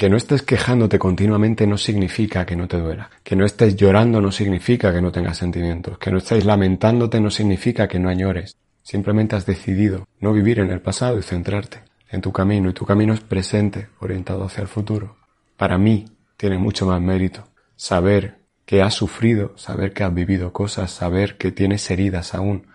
que no estés quejándote continuamente no significa que no te duela. Que no estés llorando no significa que no tengas sentimientos. Que no estés lamentándote no significa que no añores. Simplemente has decidido no vivir en el pasado y centrarte en tu camino. Y tu camino es presente, orientado hacia el futuro. Para mí tiene mucho más mérito saber que has sufrido, saber que has vivido cosas, saber que tienes heridas aún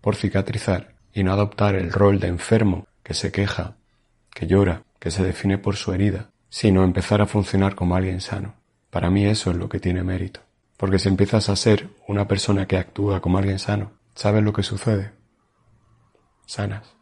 por cicatrizar y no adoptar el rol de enfermo que se queja, que llora, que se define por su herida, sino empezar a funcionar como alguien sano. Para mí eso es lo que tiene mérito. Porque si empiezas a ser una persona que actúa como alguien sano, ¿sabes lo que sucede? Sanas.